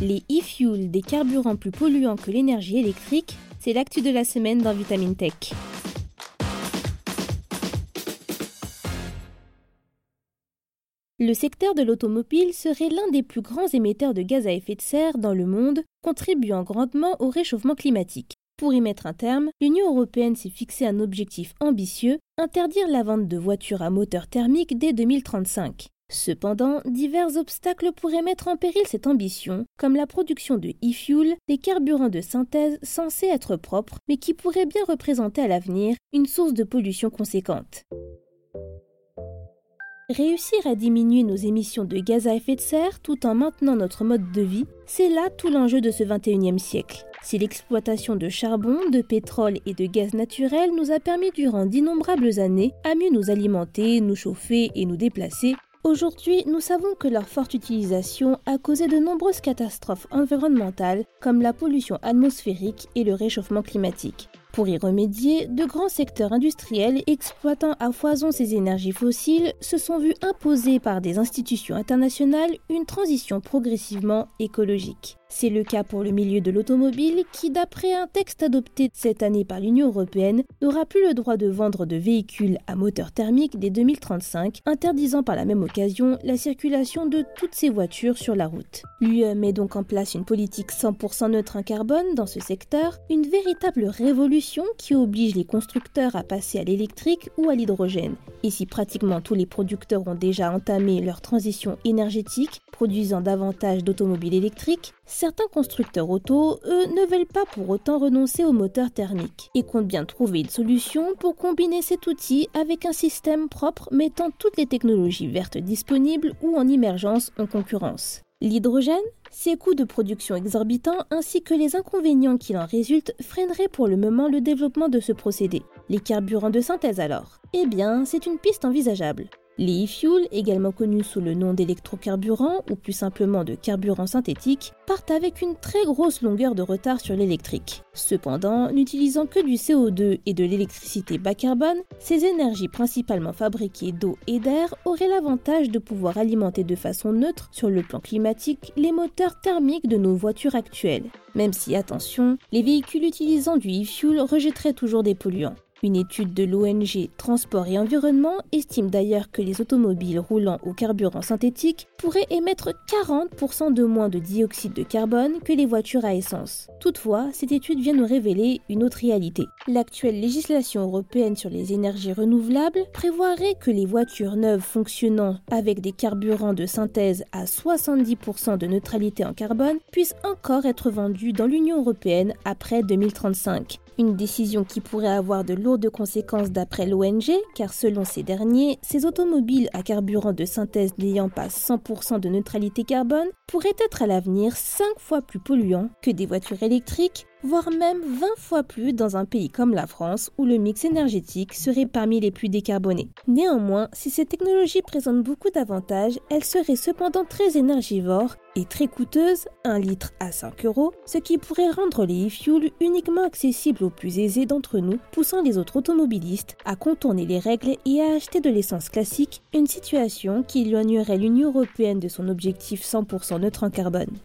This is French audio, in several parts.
Les e-fuels, des carburants plus polluants que l'énergie électrique, c'est l'actu de la semaine dans Vitamine Tech. Le secteur de l'automobile serait l'un des plus grands émetteurs de gaz à effet de serre dans le monde, contribuant grandement au réchauffement climatique. Pour y mettre un terme, l'Union européenne s'est fixé un objectif ambitieux, interdire la vente de voitures à moteur thermique dès 2035. Cependant, divers obstacles pourraient mettre en péril cette ambition, comme la production de e-fuel, des carburants de synthèse censés être propres, mais qui pourraient bien représenter à l'avenir une source de pollution conséquente. Réussir à diminuer nos émissions de gaz à effet de serre tout en maintenant notre mode de vie, c'est là tout l'enjeu de ce 21e siècle. Si l'exploitation de charbon, de pétrole et de gaz naturel nous a permis durant d'innombrables années à mieux nous alimenter, nous chauffer et nous déplacer, Aujourd'hui, nous savons que leur forte utilisation a causé de nombreuses catastrophes environnementales comme la pollution atmosphérique et le réchauffement climatique. Pour y remédier, de grands secteurs industriels exploitant à foison ces énergies fossiles se sont vus imposer par des institutions internationales une transition progressivement écologique. C'est le cas pour le milieu de l'automobile qui, d'après un texte adopté cette année par l'Union européenne, n'aura plus le droit de vendre de véhicules à moteur thermique dès 2035, interdisant par la même occasion la circulation de toutes ces voitures sur la route. L'UE met donc en place une politique 100% neutre en carbone dans ce secteur, une véritable révolution qui oblige les constructeurs à passer à l'électrique ou à l'hydrogène. Et si pratiquement tous les producteurs ont déjà entamé leur transition énergétique, produisant davantage d'automobiles électriques, Certains constructeurs auto, eux, ne veulent pas pour autant renoncer au moteur thermique et comptent bien trouver une solution pour combiner cet outil avec un système propre mettant toutes les technologies vertes disponibles ou en émergence en concurrence. L'hydrogène, ses coûts de production exorbitants ainsi que les inconvénients qui en résultent freineraient pour le moment le développement de ce procédé. Les carburants de synthèse alors? Eh bien, c'est une piste envisageable. Les e-fuels, également connus sous le nom d'électrocarburants ou plus simplement de carburants synthétiques, partent avec une très grosse longueur de retard sur l'électrique. Cependant, n'utilisant que du CO2 et de l'électricité bas carbone, ces énergies principalement fabriquées d'eau et d'air auraient l'avantage de pouvoir alimenter de façon neutre sur le plan climatique les moteurs thermiques de nos voitures actuelles. Même si, attention, les véhicules utilisant du e-fuel rejetteraient toujours des polluants. Une étude de l'ONG Transport et Environnement estime d'ailleurs que les automobiles roulant au carburant synthétique pourraient émettre 40% de moins de dioxyde de carbone que les voitures à essence. Toutefois, cette étude vient nous révéler une autre réalité. L'actuelle législation européenne sur les énergies renouvelables prévoirait que les voitures neuves fonctionnant avec des carburants de synthèse à 70% de neutralité en carbone puissent encore être vendues dans l'Union européenne après 2035. Une décision qui pourrait avoir de lourdes conséquences d'après l'ONG, car selon ces derniers, ces automobiles à carburant de synthèse n'ayant pas 100% de neutralité carbone pourraient être à l'avenir 5 fois plus polluants que des voitures électriques voire même 20 fois plus dans un pays comme la France où le mix énergétique serait parmi les plus décarbonés. Néanmoins, si ces technologies présentent beaucoup d'avantages, elles seraient cependant très énergivores et très coûteuses, 1 litre à 5 euros, ce qui pourrait rendre les e-fuels uniquement accessibles aux plus aisés d'entre nous, poussant les autres automobilistes à contourner les règles et à acheter de l'essence classique, une situation qui éloignerait l'Union européenne de son objectif 100% neutre en carbone.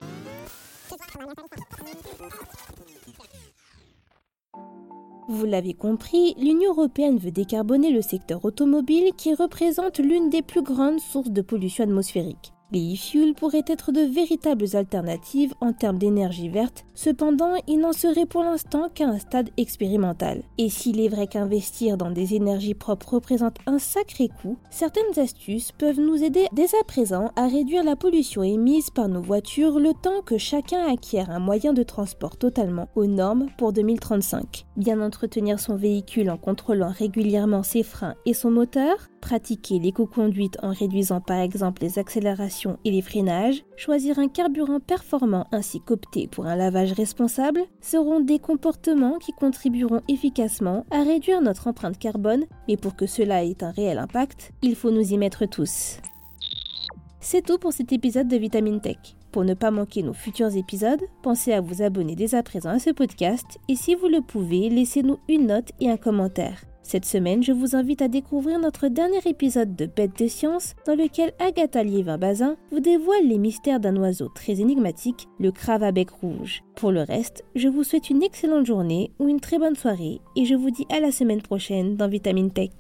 Vous l'avez compris, l'Union européenne veut décarboner le secteur automobile qui représente l'une des plus grandes sources de pollution atmosphérique. Les e-fuels pourraient être de véritables alternatives en termes d'énergie verte, cependant ils n'en seraient pour l'instant qu'à un stade expérimental. Et s'il est vrai qu'investir dans des énergies propres représente un sacré coût, certaines astuces peuvent nous aider dès à présent à réduire la pollution émise par nos voitures le temps que chacun acquiert un moyen de transport totalement aux normes pour 2035. Bien entretenir son véhicule en contrôlant régulièrement ses freins et son moteur, pratiquer l'éco-conduite en réduisant par exemple les accélérations et les freinages, choisir un carburant performant ainsi qu'opter pour un lavage responsable seront des comportements qui contribueront efficacement à réduire notre empreinte carbone, mais pour que cela ait un réel impact, il faut nous y mettre tous. C'est tout pour cet épisode de Vitamine Tech. Pour ne pas manquer nos futurs épisodes, pensez à vous abonner dès à présent à ce podcast et si vous le pouvez, laissez-nous une note et un commentaire. Cette semaine, je vous invite à découvrir notre dernier épisode de Bête de science dans lequel Agatha Liévin-Bazin vous dévoile les mystères d'un oiseau très énigmatique, le crabe à bec rouge. Pour le reste, je vous souhaite une excellente journée ou une très bonne soirée et je vous dis à la semaine prochaine dans Vitamine Tech.